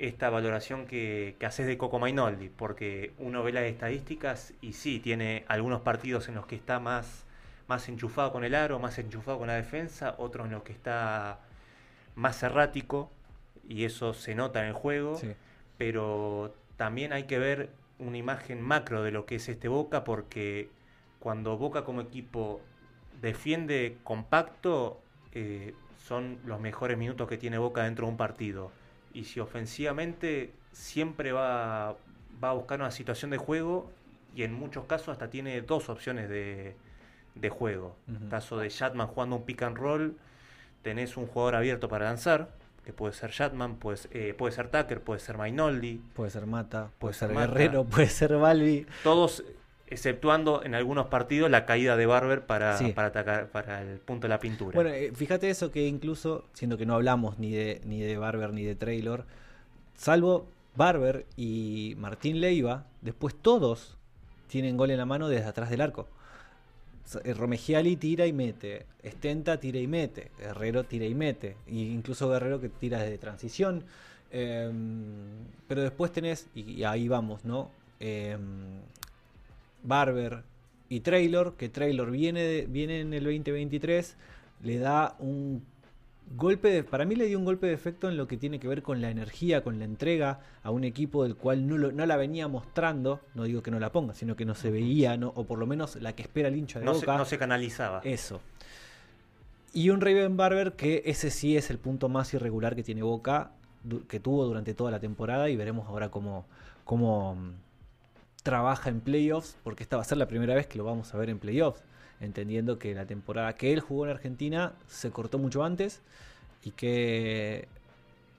esta valoración que, que haces de Coco Mainoldi, porque uno ve las estadísticas y sí, tiene algunos partidos en los que está más, más enchufado con el aro, más enchufado con la defensa, otros en los que está más errático, y eso se nota en el juego,
Sí.
pero también hay que ver una imagen macro de lo que es este Boca, porque cuando Boca como equipo defiende compacto, eh, son los mejores minutos que tiene Boca dentro de un partido. Y si ofensivamente siempre va, va a buscar una situación de juego y en muchos casos hasta tiene dos opciones de, de juego.
Ujú.
Caso de Shatman jugando un pick and roll, tenés un jugador abierto para lanzar, que puede ser Shatman, puede, eh, puede ser Tucker, puede ser Mainoldi,
Puede ser Mata, puede
Puede
ser
ser Mata.
Guerrero, puede ser Balbi.
todos exceptuando en algunos partidos la caída de Barber para,
Sí.
para atacar para el punto de la pintura.
Bueno, eh, fíjate eso que incluso, siendo que no hablamos ni de, ni de Barber ni de Traylor, salvo Barber y Martín Leiva, después todos tienen gol en la mano desde atrás del arco. Eh, Romegiali tira y mete, Estenta tira y mete, Guerrero tira y mete, y incluso Guerrero que tira desde transición. Em, pero después tenés, y, ahí vamos, ¿no? Em, Barber y Traylor, que Traylor viene, viene en el 2023, le da un golpe de- para mí le dio un golpe de efecto en lo que tiene que ver con la energía, con la entrega a un equipo del cual no, lo- no la venía mostrando, no digo que no la ponga, sino que no se veía, no, o por lo menos la que espera el hincha de
No se,
Boca.
no se canalizaba.
Eso. Y un Raven Barber que ese sí es el punto más irregular que tiene Boca, que tuvo durante toda la temporada y veremos ahora cómo, cómo mm, trabaja en playoffs, porque esta va a ser la primera vez que lo vamos a ver en playoffs, entendiendo que la temporada que él jugó en Argentina se cortó mucho antes y que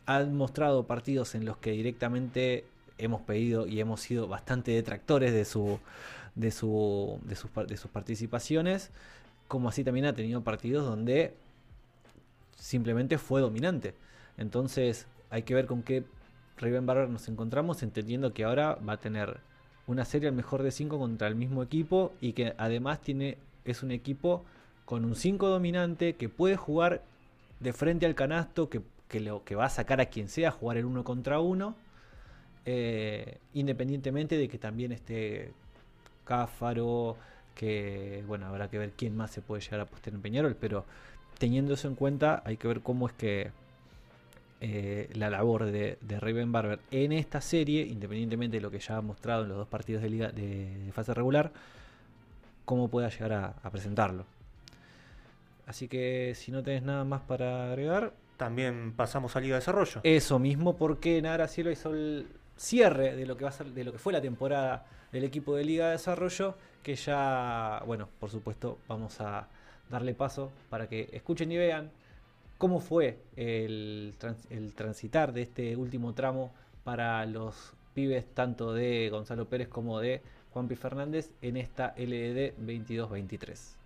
han mostrado partidos en los que directamente hemos pedido y hemos sido bastante detractores de su de su de sus, de sus participaciones como así también ha tenido partidos donde simplemente fue dominante. Entonces hay que ver con qué Raven Barber nos encontramos entendiendo que ahora va a tener una serie al mejor de 5 contra el mismo equipo y que además tiene es un equipo con un 5 dominante que puede jugar de frente al canasto que, que lo, que va a sacar a quien sea jugar el uno contra uno eh, independientemente de que también esté Cáfaro que bueno habrá que ver quién más se puede llegar a postear en Peñarol pero teniendo eso en cuenta hay que ver cómo es que eh, la labor de, de Raven Barber en esta serie, independientemente de lo que ya ha mostrado en los dos partidos de liga de fase regular, cómo pueda llegar a, a presentarlo. Así que si no tenés nada más para agregar,
También pasamos a Liga de Desarrollo.
eso mismo, porque Nara Cielo hizo el cierre de lo que va a ser, de lo que fue la temporada del equipo de Liga de Desarrollo, que ya, bueno, por supuesto, vamos a darle paso para que escuchen y vean cómo fue el, trans- el transitar de este último tramo para los pibes tanto de Gonzalo Pérez como de Juanpi Fernández en esta LED 22-23.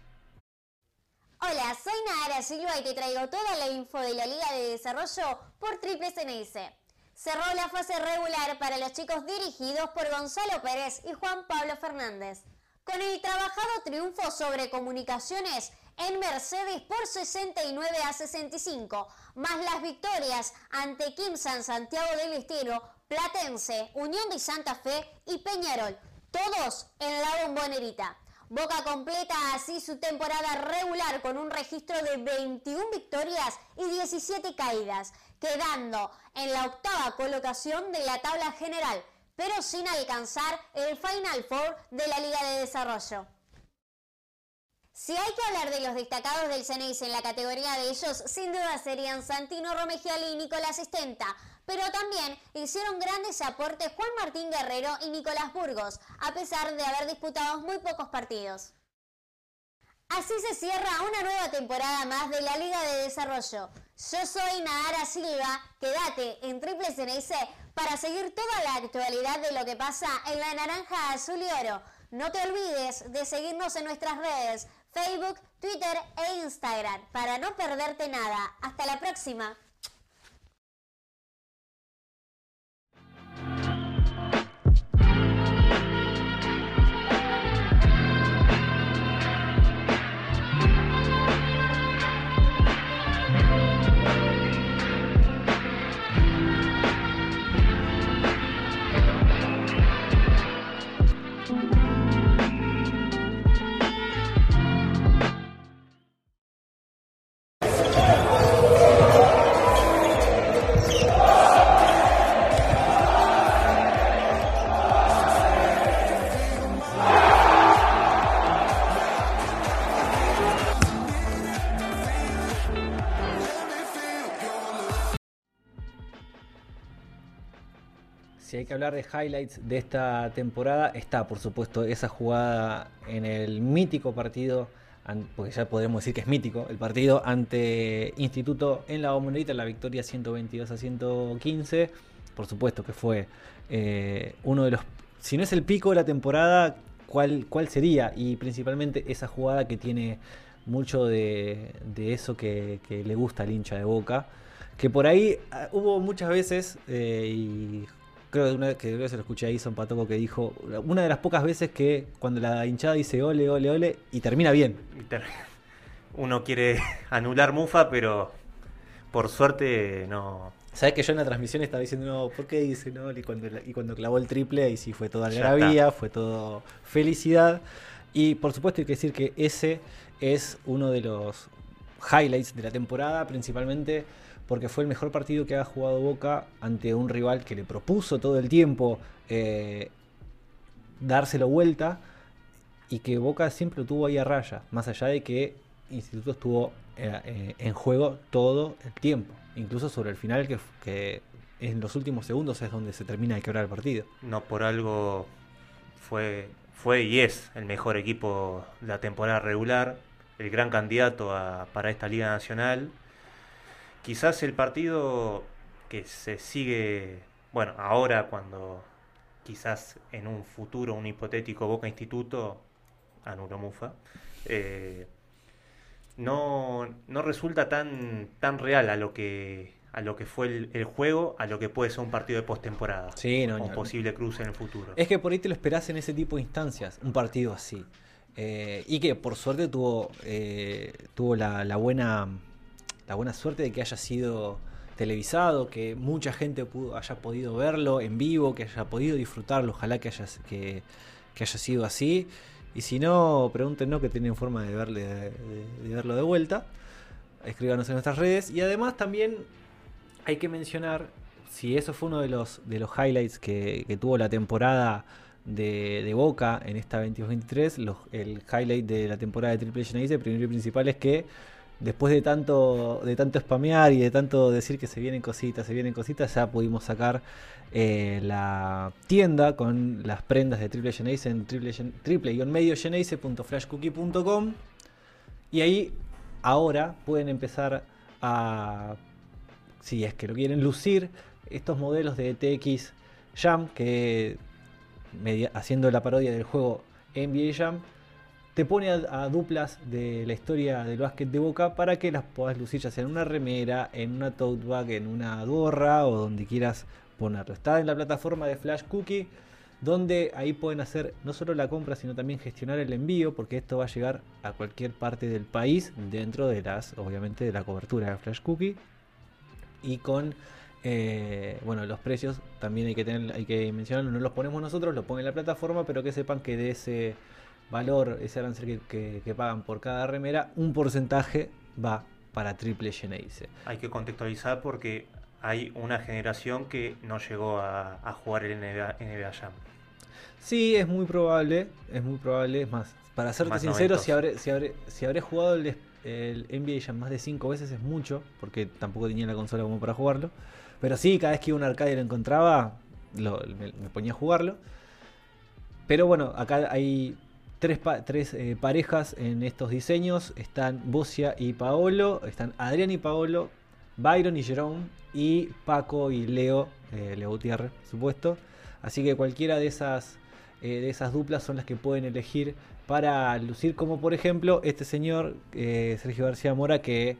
Hola, soy Nahara Silva y te traigo toda la info de la Liga de Desarrollo por Triple CNIC. Cerró la fase regular para los chicos dirigidos por Gonzalo Pérez y Juan Pablo Fernández. Con el trabajado triunfo sobre comunicaciones en Mercedes por 69 a 65, más las victorias ante Kimsan Santiago del Estero, Platense, Unión de Santa Fe y Peñarol, todos en la bombonerita. Boca completa así su temporada regular con un registro de 21 victorias y 17 caídas, quedando en la octava colocación de la tabla general, pero sin alcanzar el Final Four de la Liga de Desarrollo. Si hay que hablar de los destacados del Ceneice en la categoría de ellos, sin duda serían Santino Romegiali y Nicolás Estenta, pero también hicieron grandes aportes Juan Martín Guerrero y Nicolás Burgos, a pesar de haber disputado muy pocos partidos. Así se cierra una nueva temporada más de la Liga de Desarrollo. Yo soy Nahara Silva, quédate en Triple Ceneice para seguir toda la actualidad de lo que pasa en la naranja azul y oro. No te olvides de seguirnos en nuestras redes, Facebook, Twitter e Instagram, para no perderte nada. Hasta la próxima.
Que hablar de highlights de esta temporada, está por supuesto esa jugada en el mítico partido, porque ya podemos decir que es mítico, el partido ante Instituto en la Bombonera, la victoria 122 a 115. Por supuesto que fue eh, uno de los, si no es el pico de la temporada, ¿cuál, cuál sería? Y principalmente esa jugada que tiene mucho de, eso que, que le gusta al hincha de Boca. Que por ahí ah, hubo muchas veces, eh, y creo que una que que se lo escuché a Ison Patoco que dijo, una de las pocas veces que cuando la hinchada dice ole, ole, ole, y termina bien.
Y Uno quiere anular Mufa, pero por suerte no.
Sabes que yo en la transmisión estaba diciendo, no, ¿por qué dice no? Y cuando, y cuando clavó el triple, ahí sí fue toda algarabía, fue todo felicidad. Y por supuesto hay que decir que ese es uno de los highlights de la temporada, principalmente porque fue el mejor partido que ha jugado Boca ante un rival que le propuso todo el tiempo eh, dárselo vuelta y que Boca siempre lo tuvo ahí a raya, más allá de que Instituto estuvo eh, eh, en juego todo el tiempo, incluso sobre el final que, que en los últimos segundos es donde se termina de quebrar el partido.
No por algo fue, fue y es el mejor equipo de la temporada regular, el gran candidato a- para esta Liga Nacional. Quizás el partido que se sigue, bueno, ahora cuando quizás en un futuro, un hipotético Boca Instituto, anulo Mufa, eh, no, no resulta tan, tan real a lo que a lo que fue el, el juego, a lo que puede ser un partido de postemporada.
Sí, no, no.
posible cruce en el futuro.
Es que por ahí te lo esperás en ese tipo de instancias, un partido así. Eh, y que por suerte tuvo, eh, tuvo la, la buena, la buena suerte de que haya sido televisado, que mucha gente haya podido verlo en vivo, que haya podido disfrutarlo, ojalá que haya, que, haya sido así. Y si no, pregúntenos que tienen forma de, verle, de, verlo de vuelta. Escríbanos en nuestras redes. Y además también hay que mencionar, si eso fue uno de los, de los highlights que, tuvo la temporada de, Boca en esta 22-23, los- el highlight de la temporada de Triple Genesis, el primero y principal es que después de tanto, de tanto spamear y de tanto decir que se vienen cositas, se vienen cositas, ya pudimos sacar eh, la tienda con las prendas de Triple Genesis en triple, triple flashcookie.com y ahí ahora pueden empezar a si es que lo quieren lucir, estos modelos de TX Jam, que haciendo la parodia del juego NBA Jam, te pone a, duplas de la historia del básquet de Boca para que las puedas lucir ya sea en una remera, en una tote bag, en una gorra o donde quieras ponerlo. Está en la plataforma de Flash Cookie, donde ahí pueden hacer no solo la compra, sino también gestionar el envío, porque esto va a llegar a cualquier parte del país dentro de las, obviamente, de la cobertura de Flash Cookie y con eh, bueno los precios también hay que tener hay que mencionarlo no los ponemos nosotros lo pone la plataforma pero que sepan que de ese valor ese arancel que, que- que pagan por cada remera un porcentaje va para Triple Geneise
Hay que contextualizar porque hay una generación que no llegó a, a jugar el NBA, NBA Jam.
sí es muy probable es muy probable es más para serte
Más
sincero si habré, si habré si habré jugado el, el NBA Jam más de 5 veces es mucho porque tampoco tenía la consola como para jugarlo pero sí cada vez que iba a un arcade y lo encontraba lo- me- me ponía a jugarlo. Pero bueno, acá hay tres, tres eh, parejas en estos diseños. Están Bocia y Paolo, están Adrián y Paolo, Byron y Jerome, y Paco y Leo, eh, Leo Gutiérrez, por supuesto. Así que cualquiera de esas, eh, de esas duplas son las que pueden elegir para lucir, como por ejemplo este señor, eh, Sergio García Mora, que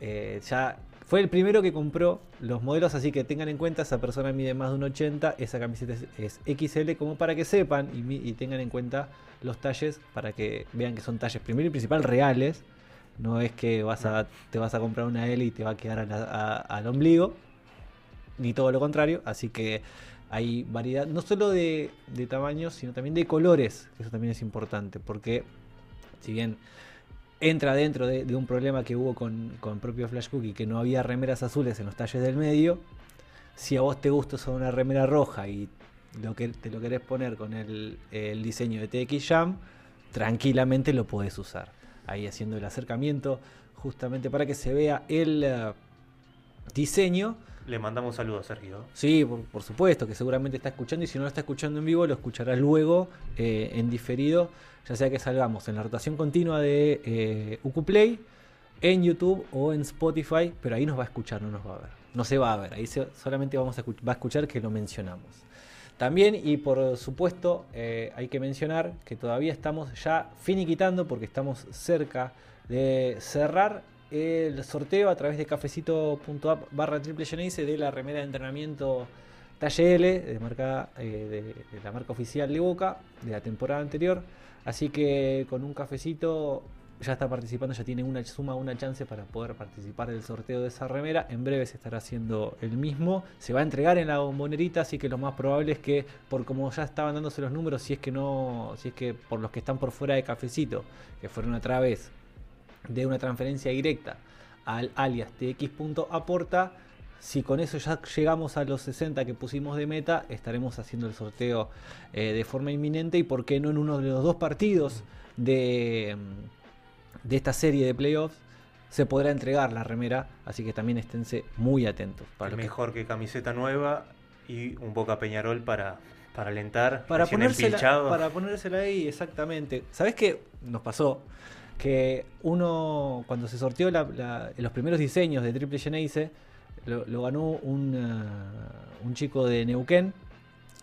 ya fue el primero que compró los modelos, así que tengan en cuenta, esa persona mide más de un 80, esa camiseta es, XL, como para que sepan y, tengan en cuenta los talles, para que vean que son talles primero y principal reales. No es que vas a, te vas a comprar una L y te va a quedar al ombligo, ni todo lo contrario. Así que hay variedad, no solo de, tamaños, sino también de colores, eso también es importante, porque si bien entra dentro de, un problema que hubo con, con propio Flash Cookie, que no había remeras azules en los talles del medio. Si a vos te gusta usar una remera roja y lo que te lo querés poner con el, el diseño de TX Jam, tranquilamente lo podés usar. Ahí haciendo el acercamiento, justamente para que se vea el eh, diseño.
Le mandamos un saludo a Sergio.
Sí, por, supuesto, que seguramente está escuchando y si no lo está escuchando en vivo, lo escuchará luego eh, en diferido, ya sea que salgamos en la rotación continua de eh, Ucuplay, en YouTube o en Spotify, pero ahí nos va a escuchar, no nos va a ver. No se va a ver, ahí solamente vamos a va a escuchar que lo mencionamos. También, y por supuesto, eh, hay que mencionar que todavía estamos ya finiquitando porque estamos cerca de cerrar el sorteo a través de cafecito.app barra triple Geneise de la remera de entrenamiento talle L eh, de, de la marca oficial de Boca de la temporada anterior. Así que con un cafecito ya está participando, ya tiene una suma, una chance para poder participar del sorteo de esa remera. En breve se estará haciendo el mismo. Se va a entregar en la bombonerita, así que lo más probable es que, por como ya estaban dándose los números, si es que no, si es que por los que están por fuera de cafecito, que fueron otra vez de una transferencia directa al alias tx.aporta. Si con eso ya llegamos a los 60 que pusimos de meta, estaremos haciendo el sorteo eh, de forma inminente y por qué no en uno de los dos partidos de, de esta serie de playoffs se podrá entregar la remera, así que también esténse muy atentos. Para que-
Mejor que camiseta nueva y un Boca Peñarol para, para alentar.
para ponérsela, para ponérsela ahí, exactamente. ¿Sabes qué nos pasó? Que uno, cuando se sorteó la- la- los primeros diseños de Triple Geneise, lo, lo ganó un, eh, un chico de Neuquén,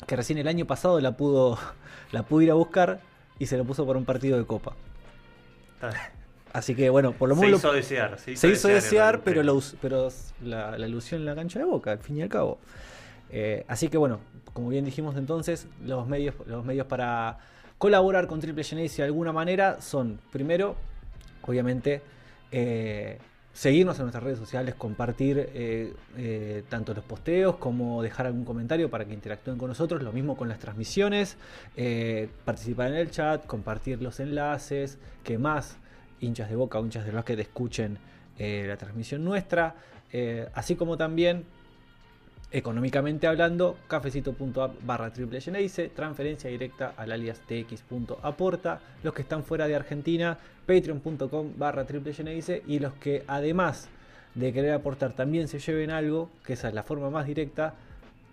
que recién el año pasado la pudo, la pudo ir a buscar y se lo puso para un partido de copa. Así que bueno, por lo
Se
menos
hizo
lo-
desear. Se hizo,
se hizo desear, pero, lo pero la, la ilusión en la cancha de boca, al fin y al cabo. Eh, así que bueno, como bien dijimos entonces, los medios, los medios para colaborar con Triple Genesis de alguna manera son, primero, obviamente, eh, seguirnos en nuestras redes sociales, compartir eh, eh, tanto los posteos como dejar algún comentario para que interactúen con nosotros, lo mismo con las transmisiones, participar en el chat, compartir los enlaces, que más hinchas de boca hinchas del básquet escuchen eh, la transmisión nuestra, así como también económicamente hablando, cafecito.app barra triple Geneise, transferencia directa al alias tx.aporta, los que están fuera de Argentina, patreon.com barra triple Geneise y los que además de querer aportar también se lleven algo, que esa es la forma más directa,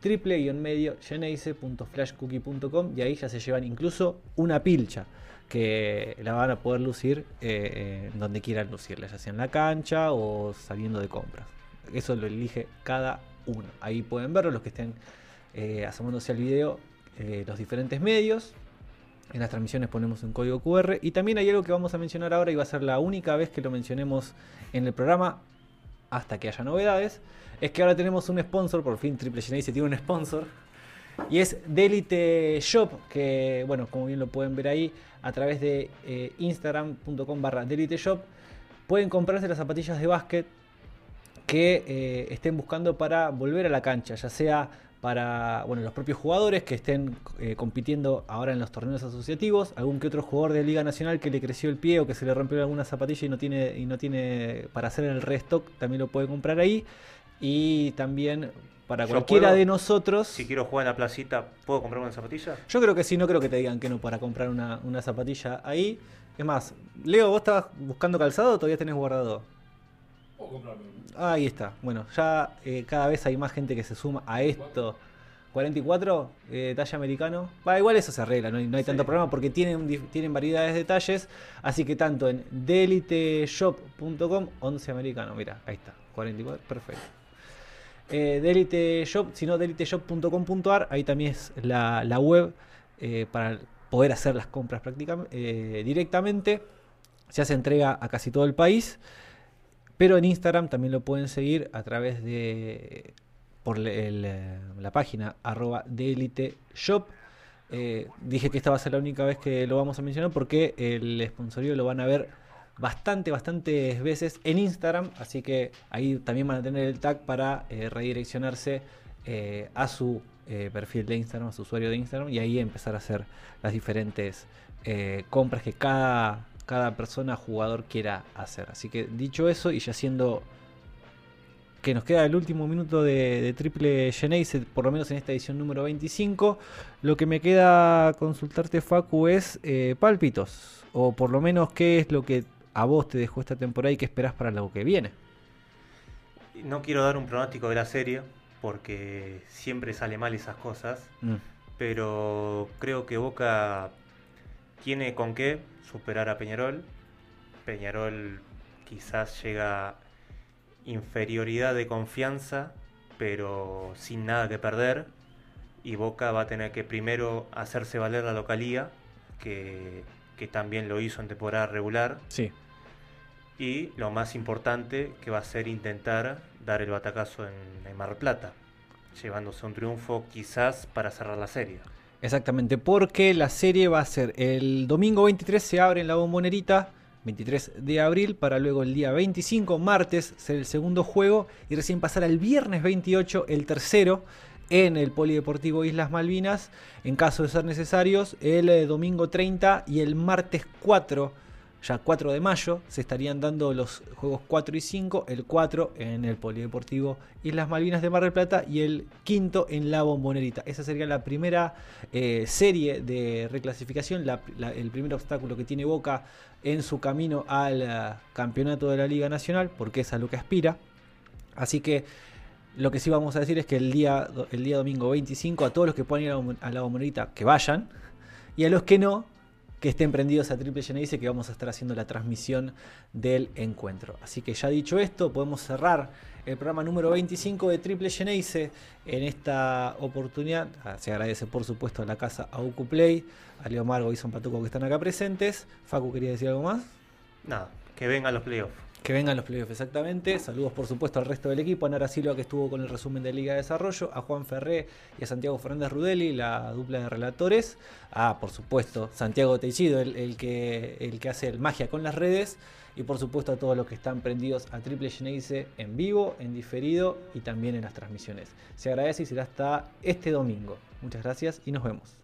triple-medio geneise.flashcookie.com y ahí ya se llevan incluso una pilcha que la van a poder lucir eh, donde quieran lucirla, ya sea en la cancha o saliendo de compras. Eso lo elige cada Ahí pueden verlo los que estén eh, asomándose al video, eh, los diferentes medios. En las transmisiones ponemos un código QR. Y también hay algo que vamos a mencionar ahora y va a ser la única vez que lo mencionemos en el programa hasta que haya novedades. Es que ahora tenemos un sponsor, por fin Triple Genesis tiene un sponsor. Y es Delite Shop, que bueno, como bien lo pueden ver ahí, a través de eh, instagram.com barra Delite Shop, pueden comprarse las zapatillas de básquet que eh, estén buscando para volver a la cancha, ya sea para bueno, los propios jugadores que estén eh, compitiendo ahora en los torneos asociativos, algún que otro jugador de Liga Nacional que le creció el pie o que se le rompió alguna zapatilla y no tiene, y no tiene para hacer el restock, también lo puede comprar ahí. Y también para
Yo
cualquiera
puedo,
de nosotros.
Si quiero jugar en la placita, ¿puedo comprar una zapatilla?
Yo creo que sí, no creo que te digan que no para comprar una, una zapatilla ahí. Es más, Leo, ¿vos estabas buscando calzado o todavía tenés guardado? Ahí está. Bueno, ya eh, cada vez hay más gente que se suma a esto. 44, eh, talla americano. Va, igual eso se arregla, no hay, no hay tanto problema porque tienen, tienen variedades de talles. Así que tanto en deliteshop.com, 11 americano, mira, ahí está, 44, perfecto. Eh, Delite Shop, si no, deliteshop.com.ar, ahí también es la, la web eh, para poder hacer las compras prácticamente eh, directamente. Se hace entrega a casi todo el país. Pero en Instagram también lo pueden seguir a través de por eh, la página arroba de Elite Shop. Eh, dije que esta va a ser la única vez que lo vamos a mencionar porque el sponsorio lo van a ver bastante, bastantes veces en Instagram. Así que ahí también van a tener el tag para eh, redireccionarse a su perfil de Instagram, a su usuario de Instagram y ahí empezar a hacer las diferentes compras que cada, cada persona, jugador quiera hacer. Así que dicho eso y ya siendo que nos queda el último minuto de, de Triple Genesis, por lo menos en esta edición número 25, lo que me queda consultarte, Facu, es eh, pálpitos, o por lo menos qué es lo que a vos te dejó esta temporada y qué esperás para lo que viene.
No quiero dar un pronóstico de la serie, porque siempre sale mal esas cosas.
Mm.
pero creo que Boca tiene con qué superar a Peñarol. Peñarol quizás llega inferioridad de confianza, pero sin nada que perder. Y Boca va a tener que primero hacerse valer la localía, que, que también lo hizo en temporada regular.
Sí,
Y lo más importante que va a ser intentar dar el batacazo en, en Mar Plata, llevándose un triunfo quizás para cerrar la serie.
Exactamente, porque la serie va a ser el domingo 23 se abre en la bombonerita. 23 de abril para luego el día 25, martes, ser el segundo juego y recién pasar al viernes 28, el tercero, en el Polideportivo Islas Malvinas, en caso de ser necesarios, el eh, domingo 30 y el martes 4 ya 4 de mayo, se estarían dando los juegos 4 y 5, el 4 en el Polideportivo Islas Malvinas de Mar del Plata y el quinto en la Bombonerita. Esa sería la primera eh, serie de reclasificación, la- la- el primer obstáculo que tiene Boca en su camino al eh, campeonato de la Liga Nacional, porque es a lo que aspira. Así que lo que sí vamos a decir es que el día, el día domingo 25, a todos los que puedan ir a la Bombonerita, que vayan. Y a los que no, que estén prendidos a Triple Geneise que vamos a estar haciendo la transmisión del encuentro. Así que ya dicho esto, podemos cerrar el programa número 25 de Triple Geneise en esta oportunidad. Ah, Se agradece por supuesto a la casa Aucu Play, a Leo Margo y Son Patuco que están acá presentes. Facu, ¿quería decir algo más?
Nada, que vengan los playoffs.
Que vengan los playoffs, exactamente. Saludos, por supuesto, al resto del equipo. A Nara Silva, que estuvo con el resumen de Liga de Desarrollo. A Juan Ferré y a Santiago Fernández Rudeli, la dupla de relatores. A, por supuesto, Santiago Tejido, el, que, el que hace magia con las redes. Y, por supuesto, a todos los que están prendidos a Triple Geneise en vivo, en diferido y también en las transmisiones. Se agradece y será hasta este domingo. Muchas gracias y nos vemos.